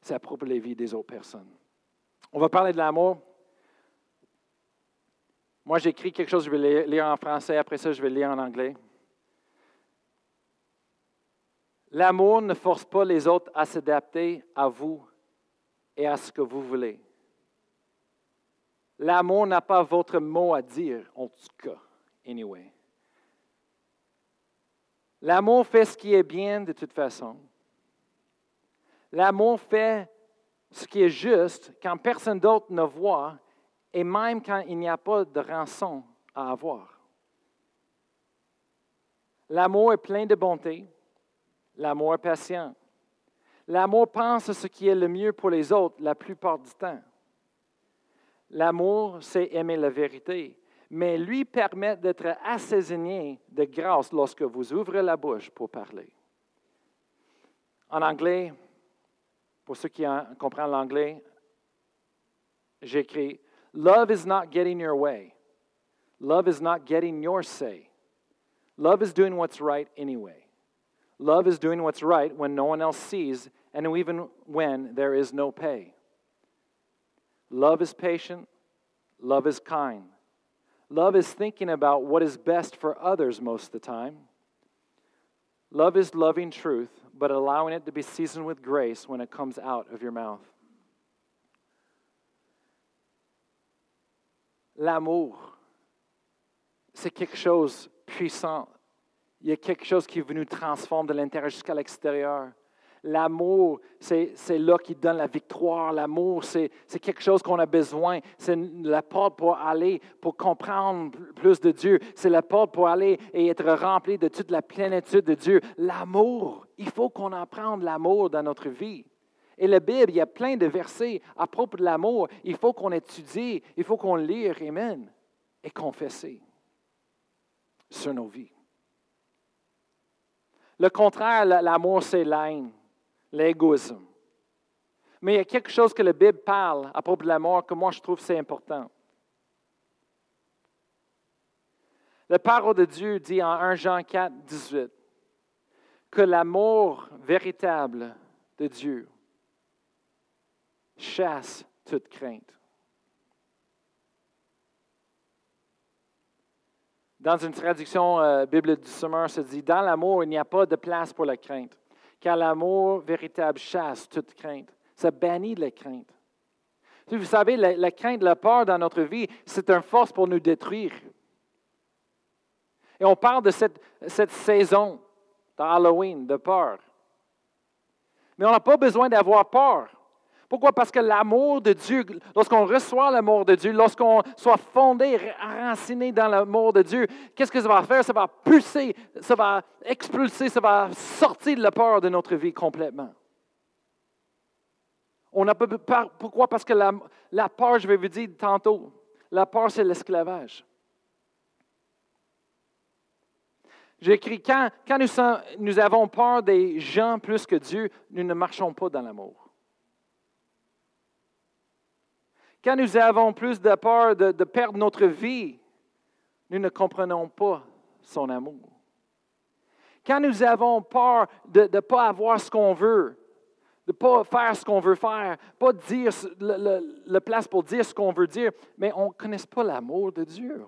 C'est à propos des vies des autres personnes. On va parler de l'amour. Moi, j'écris quelque chose, je vais lire en français, après ça, je vais lire en anglais. L'amour ne force pas les autres à s'adapter à vous et à ce que vous voulez. L'amour n'a pas votre mot à dire, en tout cas, anyway. L'amour fait ce qui est bien de toute façon. L'amour fait ce qui est juste quand personne d'autre ne voit et même quand il n'y a pas de rançon à avoir. L'amour est plein de bonté, L'amour patient. L'amour pense à ce qui est le mieux pour les autres la plupart du temps. L'amour, c'est aimer la vérité, mais lui permet d'être assaisonné de grâce lorsque vous ouvrez la bouche pour parler. En anglais, pour ceux qui comprennent l'anglais, j'écris Love is not getting your way. Love is not getting your say. Love is doing what's right anyway. Love is doing what's right when no one else sees and even when there is no pay. Love is patient. Love is kind. Love is thinking about what is best for others most of the time. Love is loving truth, but allowing it to be seasoned with grace when it comes out of your mouth. L'amour, c'est quelque chose puissant Il y a quelque chose qui est venu transformer de l'intérieur jusqu'à l'extérieur. L'amour, c'est là qui donne la victoire. L'amour, c'est quelque chose qu'on a besoin. C'est la porte pour aller, pour comprendre plus de Dieu. C'est la porte pour aller et être rempli de toute la plénitude de Dieu. L'amour, il faut qu'on apprenne l'amour dans notre vie. Et la Bible, il y a plein de versets à propos de l'amour. Il faut qu'on étudie, il faut qu'on lise, Amen, et confesser sur nos vies. Le contraire, l'amour, c'est l'haine, l'égoïsme. Mais il y a quelque chose que la Bible parle à propos de l'amour que moi je trouve c'est important. La parole de Dieu dit en 1 Jean 4, 18 que l'amour véritable de Dieu chasse toute crainte. Dans une traduction euh, biblique du Sommeur, se dit Dans l'amour, il n'y a pas de place pour la crainte, car l'amour véritable chasse toute crainte. Ça bannit la crainte. Vous savez, la, crainte, la peur dans notre vie, c'est une force pour nous détruire. Et on parle de cette, cette saison d'Halloween, de peur. Mais on n'a pas besoin d'avoir peur. Pourquoi? Parce que l'amour de Dieu, lorsqu'on reçoit l'amour de Dieu, lorsqu'on soit fondé, enraciné dans l'amour de Dieu, qu'est-ce que ça va faire? Ça va pulser, ça va expulser, ça va sortir de la peur de notre vie complètement. On a pas, pourquoi? Parce que la, peur, je vais vous dire tantôt, la peur, c'est l'esclavage. J'ai écrit, quand, nous avons peur des gens plus que Dieu, nous ne marchons pas dans l'amour. Quand nous avons plus de peur de, perdre notre vie, nous ne comprenons pas son amour. Quand nous avons peur de ne pas avoir ce qu'on veut, de ne pas faire ce qu'on veut faire, pas dire le, place pour dire ce qu'on veut dire, mais on ne connaît pas l'amour de Dieu.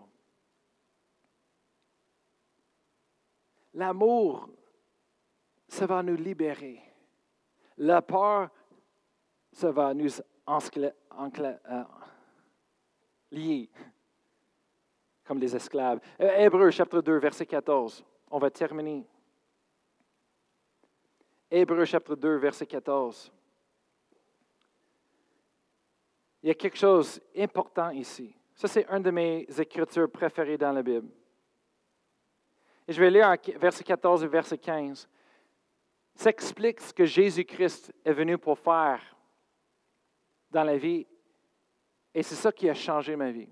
L'amour, ça va nous libérer. La peur, ça va nous euh, liés comme des esclaves. Euh, Hébreu chapitre 2, verset 14. On va terminer. Hébreu chapitre 2, verset 14. Il y a quelque chose d'important ici. Ça, c'est une de mes écritures préférées dans la Bible. Et je vais lire verset 14 et verset 15. Ça explique ce que Jésus-Christ est venu pour faire dans la vie. Et c'est ça qui a changé ma vie.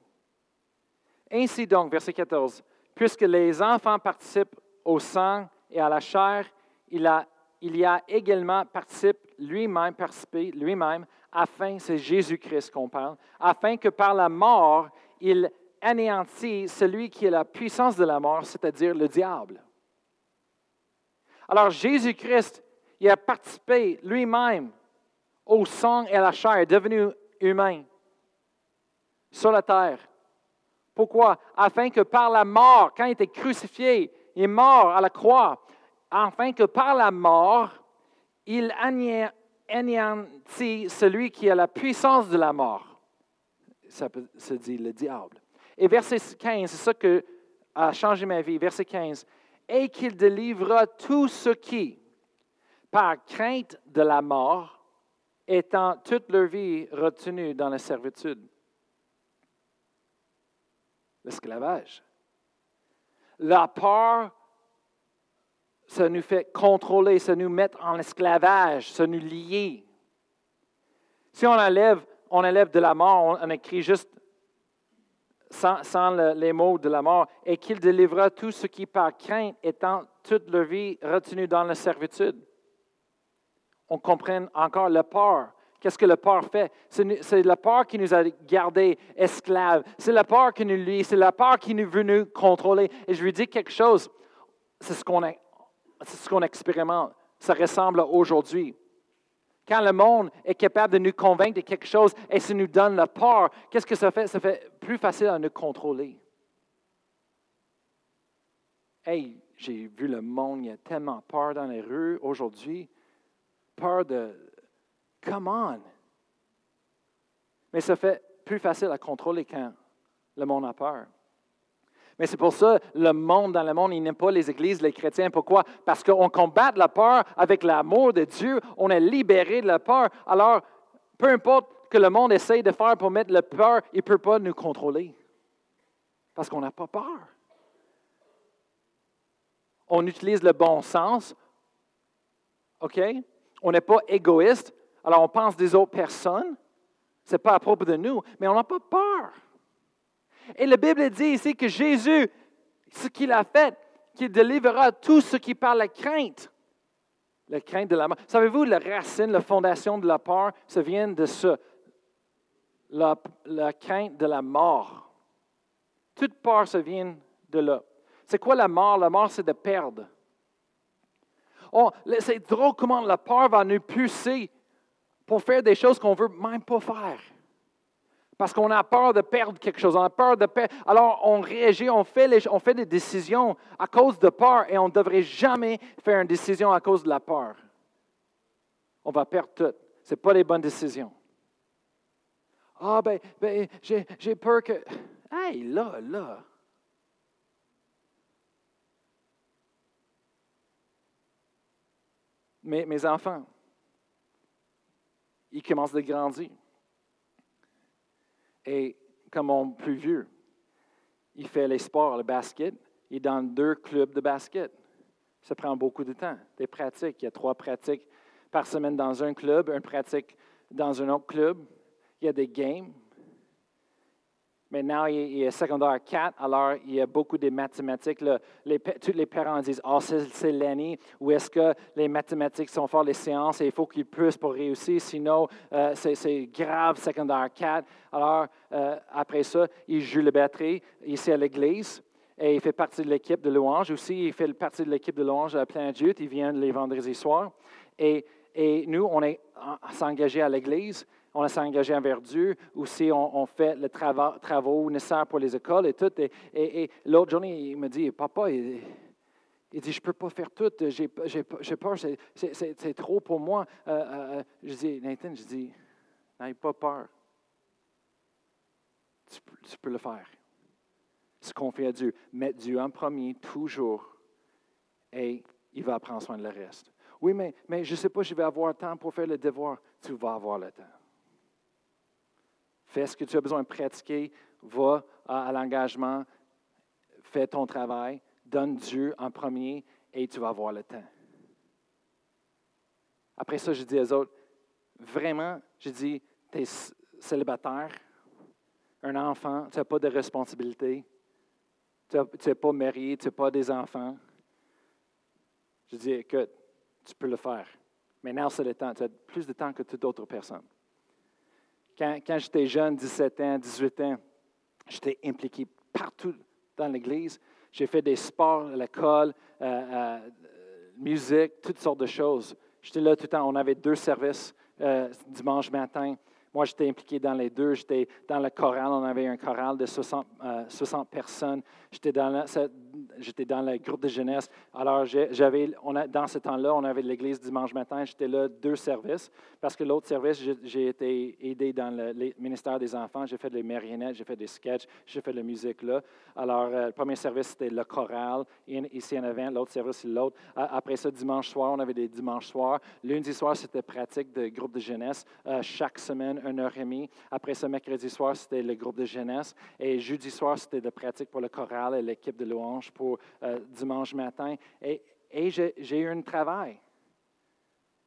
Ainsi donc, verset 14, puisque les enfants participent au sang et à la chair, il, a, il y a également participé lui-même, participé lui-même, afin, c'est Jésus-Christ qu'on parle, afin que par la mort, il anéantit celui qui est la puissance de la mort, c'est-à-dire le diable. Alors Jésus-Christ, il a participé lui-même au sang et à la chair, devenu humain sur la terre. Pourquoi? Afin que par la mort, quand il était crucifié, il est mort à la croix, afin que par la mort, il anéantit celui qui a la puissance de la mort. Ça se dit le diable. Et verset 15, c'est ça qui a changé ma vie. Verset 15. Et qu'il délivra tout ce qui, par crainte de la mort, étant toute leur vie retenus dans la servitude. L'esclavage. La peur, ça nous fait contrôler, ça nous met en esclavage, ça nous lie. Si on enlève, on enlève de la mort, on, écrit juste sans, les mots de la mort, et qu'il délivra tout ce qui par crainte étant toute leur vie retenu dans la servitude on comprenne encore la peur. Qu'est-ce que le peur fait? C'est la peur qui nous a gardés esclaves. C'est la peur qui nous lie. C'est la peur qui nous veut nous contrôler. Et je lui dis quelque chose. C'est ce qu'on ce qu'on expérimente. Ça ressemble aujourd'hui. Quand le monde est capable de nous convaincre de quelque chose et ça nous donne la peur, qu'est-ce que ça fait? Ça fait plus facile à nous contrôler. Hey, j'ai vu le monde, il y a tellement peur dans les rues aujourd'hui peur de Come on! Mais ça fait plus facile à contrôler quand le monde a peur. Mais c'est pour ça, le monde, dans le monde, il n'aime pas les églises, les chrétiens. Pourquoi? Parce qu'on combat la peur avec l'amour de Dieu. On est libéré de la peur. Alors, peu importe que le monde essaye de faire pour mettre la peur, il ne peut pas nous contrôler. Parce qu'on n'a pas peur. On utilise le bon sens. OK? On n'est pas égoïste. Alors, on pense des autres personnes. Ce n'est pas à propos de nous, mais on n'a pas peur. Et la Bible dit ici que Jésus, ce qu'il a fait, qu'il délivrera tout ce qui parle la crainte. La crainte de la mort. Savez-vous, la racine, la fondation de la peur, ça vient de ça. La, la crainte de la mort. Toute peur, ça vient de là. C'est quoi la mort? La mort, c'est de perdre. Oh, c'est drôle comment la peur va nous pousser pour faire des choses qu'on ne veut même pas faire. Parce qu'on a peur de perdre quelque chose, on a peur de perdre. Alors on réagit, on fait, des décisions à cause de peur et on ne devrait jamais faire une décision à cause de la peur. On va perdre tout. Ce pas les bonnes décisions. Ah, ben, ben j'ai peur que. Hey, là, là. Mes, mes enfants, ils commencent à grandir. Et comme mon plus vieux, il fait les sports, le basket, il est dans deux clubs de basket. Ça prend beaucoup de temps, des pratiques. Il y a trois pratiques par semaine dans un club, une pratique dans un autre club. Il y a des games. Maintenant, il est secondaire 4, alors il y a beaucoup de mathématiques. les, tous les parents disent Ah, oh, c'est l'année où est-ce que les mathématiques sont fortes, les séances, et il faut qu'ils puissent pour réussir, sinon euh, c'est grave, secondaire 4. Alors, euh, après ça, il joue la batterie ici à l'église. Et il fait partie de l'équipe de louange aussi. Il fait partie de l'équipe de louange à plein Dieu. Il vient les vendredis soirs. Et, nous, on est s'engager à l'église on s'est engagé envers Dieu, aussi on, on fait les travaux, nécessaires pour les écoles et tout. Et, l'autre journée, il me dit, papa, il, dit, je ne peux pas faire tout, j'ai peur, c'est trop pour moi. Euh, euh, euh, je dis, Nathan, je dis, n'aie pas peur. Tu, tu, peux le faire. Se confier à Dieu. Mettre Dieu en premier, toujours. Et il va prendre soin de le reste. Oui, mais, mais je ne sais pas, je vais avoir le temps pour faire le devoir. Tu vas avoir le temps. Fais ce que tu as besoin de pratiquer, va à, l'engagement, fais ton travail, donne Dieu en premier et tu vas avoir le temps. Après ça, je dis aux autres, vraiment, je dis, tu es célibataire, un enfant, tu n'as pas de responsabilité, tu n'es pas marié, tu n'as pas des enfants. Je dis, écoute, tu peux le faire. Maintenant, c'est le temps. Tu as plus de temps que toute autre personne. Quand, j'étais jeune, 17 ans, 18 ans, j'étais impliqué partout dans l'Église. J'ai fait des sports à l'école, euh, euh, musique, toutes sortes de choses. J'étais là tout le temps. On avait deux services euh, dimanche matin. Moi, j'étais impliqué dans les deux. J'étais dans le choral. On avait un choral de 60, 60 personnes. J'étais dans, j'étais dans le groupe de jeunesse. Alors, j'avais, dans ce temps-là, on avait l'église dimanche matin. J'étais là deux services parce que l'autre service, j'ai été aidé dans le, ministère des enfants. J'ai fait des marionnettes, j'ai fait des sketchs, j'ai fait de la musique là. Alors, euh, le premier service, c'était le choral, ici en avant. L'autre service, c'est l'autre. Après ça, dimanche soir, on avait des dimanches soirs. Lundi soir, c'était pratique de groupe de jeunesse. Euh, chaque semaine, une heure et demie. Après ça, mercredi soir, c'était le groupe de jeunesse. Et jeudi soir, c'était de pratique pour le choral et l'équipe de louange pour euh, dimanche matin. Et, j'ai eu un travail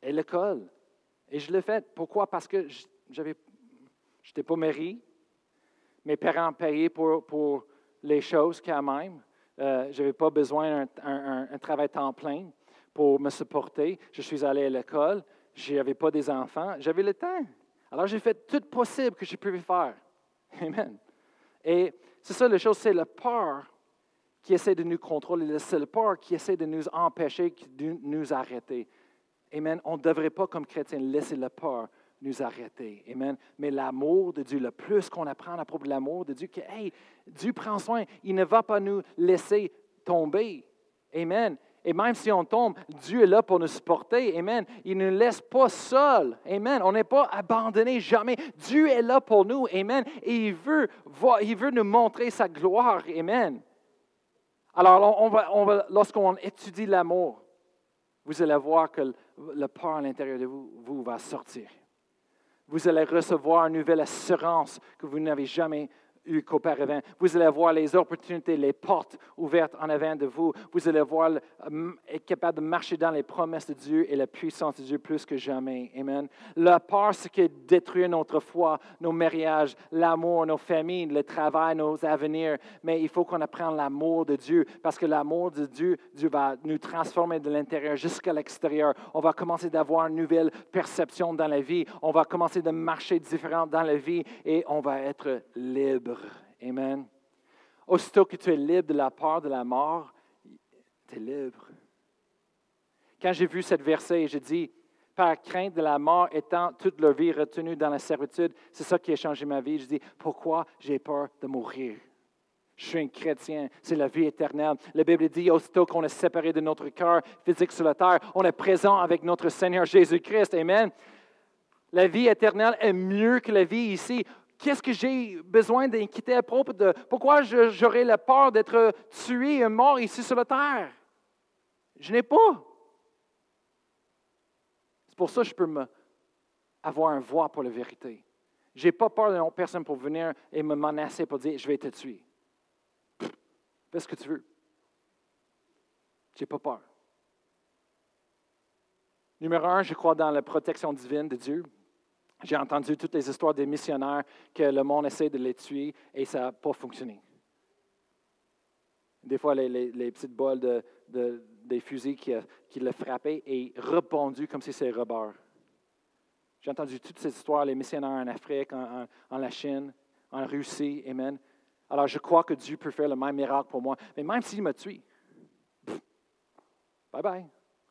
et l'école. Et je l'ai fait. Pourquoi? Parce que je n'étais pas marié. Mes parents payaient pour, pour les choses quand même. Euh, je n'avais pas besoin d'un un, travail temps plein pour me supporter. Je suis allé à l'école. Je n'avais pas des enfants. J'avais le temps. Alors, j'ai fait tout possible que je pouvais faire. Amen. Et c'est ça, la chose, c'est la peur qui essaie de nous contrôler, c'est la peur qui essaie de nous empêcher, de nous arrêter. Amen. On ne devrait pas, comme chrétiens, laisser la peur nous arrêter. Amen. Mais l'amour de Dieu, le plus qu'on apprend à propos de l'amour de Dieu, que hey, Dieu prend soin, il ne va pas nous laisser tomber. Amen. Et même si on tombe, Dieu est là pour nous supporter. Amen. Il ne nous laisse pas seuls. Amen. On n'est pas abandonné jamais. Dieu est là pour nous. Amen. Et il veut, il veut nous montrer sa gloire. Amen. Alors, on va, on va, lorsqu'on étudie l'amour, vous allez voir que le peur à l'intérieur de vous, vous va sortir. Vous allez recevoir une nouvelle assurance que vous n'avez jamais eu qu'auparavant. Vous allez voir les opportunités, les portes ouvertes en avant de vous. Vous allez voir euh, être capable de marcher dans les promesses de Dieu et la puissance de Dieu plus que jamais. Amen. La peur, ce qui détruit notre foi, nos mariages, l'amour, nos familles, le travail, nos avenirs. Mais il faut qu'on apprenne l'amour de Dieu parce que l'amour de Dieu, Dieu va nous transformer de l'intérieur jusqu'à l'extérieur. On va commencer d'avoir une nouvelle perception dans la vie. On va commencer de marcher différent dans la vie et on va être libre. Amen. Aussitôt que tu es libre de la peur de la mort, tu es libre. Quand j'ai vu cette verset, j'ai dit, par crainte de la mort étant toute leur vie retenue dans la servitude, c'est ça qui a changé ma vie. Je dis, pourquoi j'ai peur de mourir? Je suis un chrétien, c'est la vie éternelle. La Bible dit, aussitôt qu'on est séparé de notre cœur physique sur la terre, on est présent avec notre Seigneur Jésus-Christ. Amen. La vie éternelle est mieux que la vie ici. Qu'est-ce que j'ai besoin d'inquiéter à propos de pourquoi j'aurais la peur d'être tué et mort ici sur la terre? Je n'ai pas. C'est pour ça que je peux avoir un voix pour la vérité. Je n'ai pas peur de personne pour venir et me menacer pour dire je vais te tuer. Fais ce que tu veux. Je n'ai pas peur. Numéro un, je crois dans la protection divine de Dieu. J'ai entendu toutes les histoires des missionnaires que le monde essaie de les tuer et ça n'a pas fonctionné. Des fois, les, petites bols de, des fusils qui, qui le frappaient et répondu comme si c'était rebord. J'ai entendu toutes ces histoires, les missionnaires en Afrique, en, en, la Chine, en Russie, Amen. Alors, je crois que Dieu peut faire le même miracle pour moi. Mais même s'il me tue, bye bye.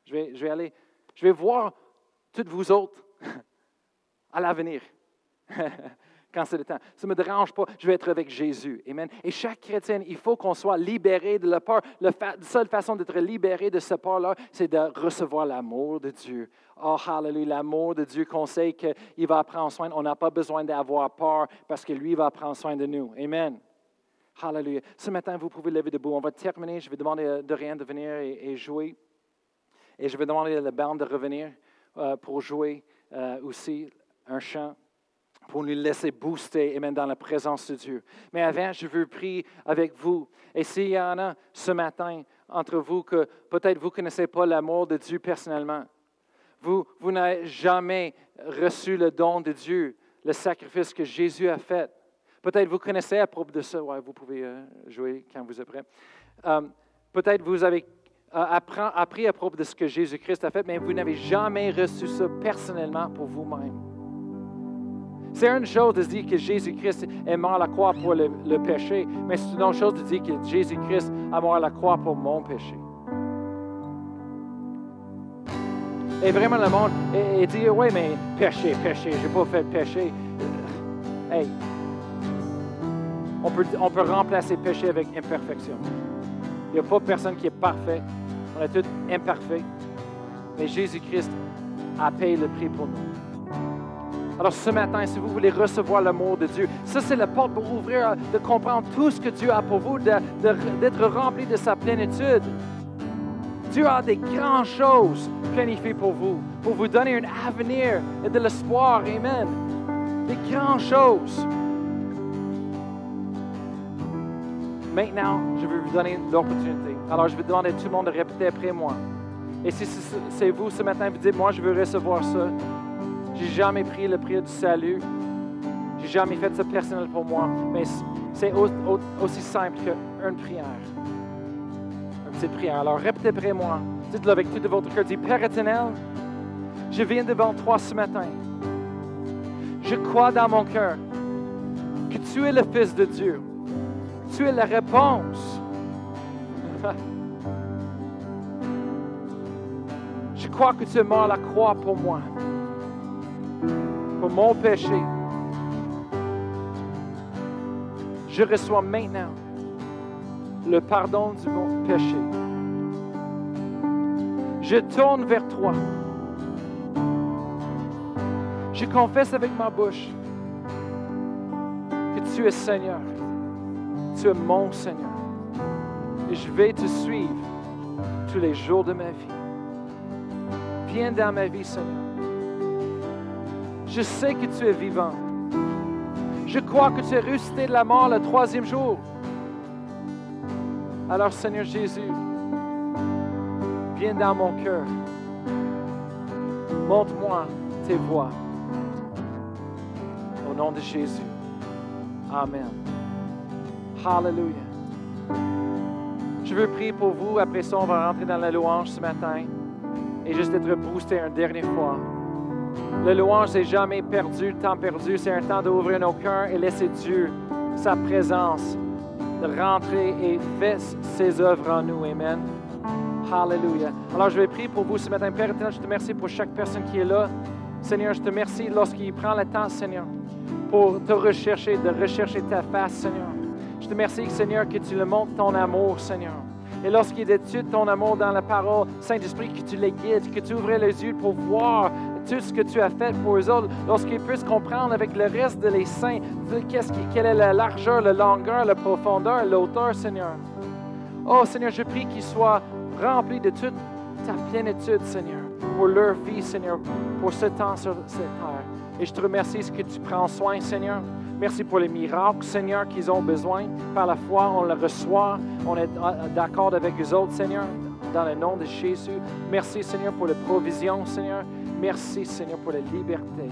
Je vais, je vais aller, je vais voir toutes vous autres à l'avenir. Quand c'est le temps. Ça ne me dérange pas, je vais être avec Jésus. Amen. Et chaque chrétien, il faut qu'on soit libéré de la peur. La seule façon d'être libéré de cette peur-là, c'est de recevoir l'amour de Dieu. Oh, hallelujah, l'amour de Dieu qu'on sait qu'il va prendre soin. On n'a pas besoin d'avoir peur parce que lui va prendre soin de nous. Amen. Hallelujah. Ce matin, vous pouvez lever debout. On va terminer. Je vais demander de rien de venir et, jouer. Et je vais demander à la bande de revenir euh, pour jouer euh, aussi un chant pour nous laisser booster et même dans la présence de Dieu. Mais avant, je veux prier avec vous. Et s'il y en a ce matin entre vous que peut-être vous ne connaissez pas l'amour de Dieu personnellement, vous, vous n'avez jamais reçu le don de Dieu, le sacrifice que Jésus a fait. Peut-être vous connaissez à propos de ça. Ouais, vous pouvez euh, jouer quand vous êtes prêt. Euh, peut-être vous avez euh, appris à propos de ce que Jésus-Christ a fait, mais vous n'avez jamais reçu ça personnellement pour vous-même. C'est une chose de dire que Jésus-Christ est mort à la croix pour le, péché, mais c'est une autre chose de dire que Jésus-Christ est mort à la croix pour mon péché. Et vraiment, le monde et, dit Oui, mais péché, péché, je n'ai pas fait péché. Euh, hey, on peut, on peut remplacer péché avec imperfection. Il n'y a pas personne qui est parfait. On est tous imparfaits. Mais Jésus-Christ a payé le prix pour nous. Alors ce matin, si vous voulez recevoir l'amour de Dieu, ça c'est la porte pour ouvrir, de comprendre tout ce que Dieu a pour vous, d'être rempli de sa plénitude. Dieu a des grandes choses planifiées pour vous, pour vous donner un avenir et de l'espoir. Amen. Des grandes choses. Maintenant, je vais vous donner l'opportunité. Alors, je vais demander à tout le monde de répéter après moi. Et si c'est vous ce matin, vous dites, moi, je veux recevoir ça, j'ai jamais pris le prix du salut. J'ai jamais fait ça personnel pour moi. Mais c'est aussi simple qu'une prière. Une petite prière. Alors répétez après moi. Dites-le avec tout de votre cœur. Dites, Père éternel, je viens devant toi ce matin. Je crois dans mon cœur que tu es le Fils de Dieu. Tu es la réponse. Je crois que tu es mort à la croix pour moi pour mon péché. Je reçois maintenant le pardon du mon péché. Je tourne vers toi. Je confesse avec ma bouche que tu es Seigneur. Tu es mon Seigneur. Et je vais te suivre tous les jours de ma vie. Viens dans ma vie, Seigneur. Je sais que tu es vivant. Je crois que tu es ressuscité de la mort le troisième jour. Alors, Seigneur Jésus, viens dans mon cœur. Montre-moi tes voies. Au nom de Jésus. Amen. Hallelujah. Je veux prier pour vous. Après ça, on va rentrer dans la louange ce matin et juste être boosté une dernière fois. Le louange n'est jamais perdu, le temps perdu. C'est un temps d'ouvrir nos cœurs et laisser Dieu, sa présence, rentrer et faire ses œuvres en nous. Amen. Hallelujah. Alors, je vais prier pour vous ce matin. Père éternel, je te remercie pour chaque personne qui est là. Seigneur, je te remercie lorsqu'il prend le temps, Seigneur, pour te rechercher, de rechercher ta face, Seigneur. Je te remercie, Seigneur, que tu le montres ton amour, Seigneur. Et lorsqu'il étudie ton amour dans la parole, Saint-Esprit, que tu les guides, que tu ouvres les yeux pour voir tout ce que tu as fait pour eux autres, lorsqu'ils puissent comprendre avec le reste de les saints qu'est-ce quelle est la largeur, la longueur, la profondeur, l'auteur, Seigneur? Oh Seigneur, je prie qu'ils soient remplis de toute ta plénitude, Seigneur, pour leur vie, Seigneur, pour ce temps sur cette terre. Et je te remercie ce que tu prends soin, Seigneur. Merci pour les miracles, Seigneur, qu'ils ont besoin. Par la foi, on le reçoit. On est d'accord avec eux autres, Seigneur, dans le nom de Jésus. Merci, Seigneur, pour la provision, Seigneur. Merci, Seigneur, pour la liberté.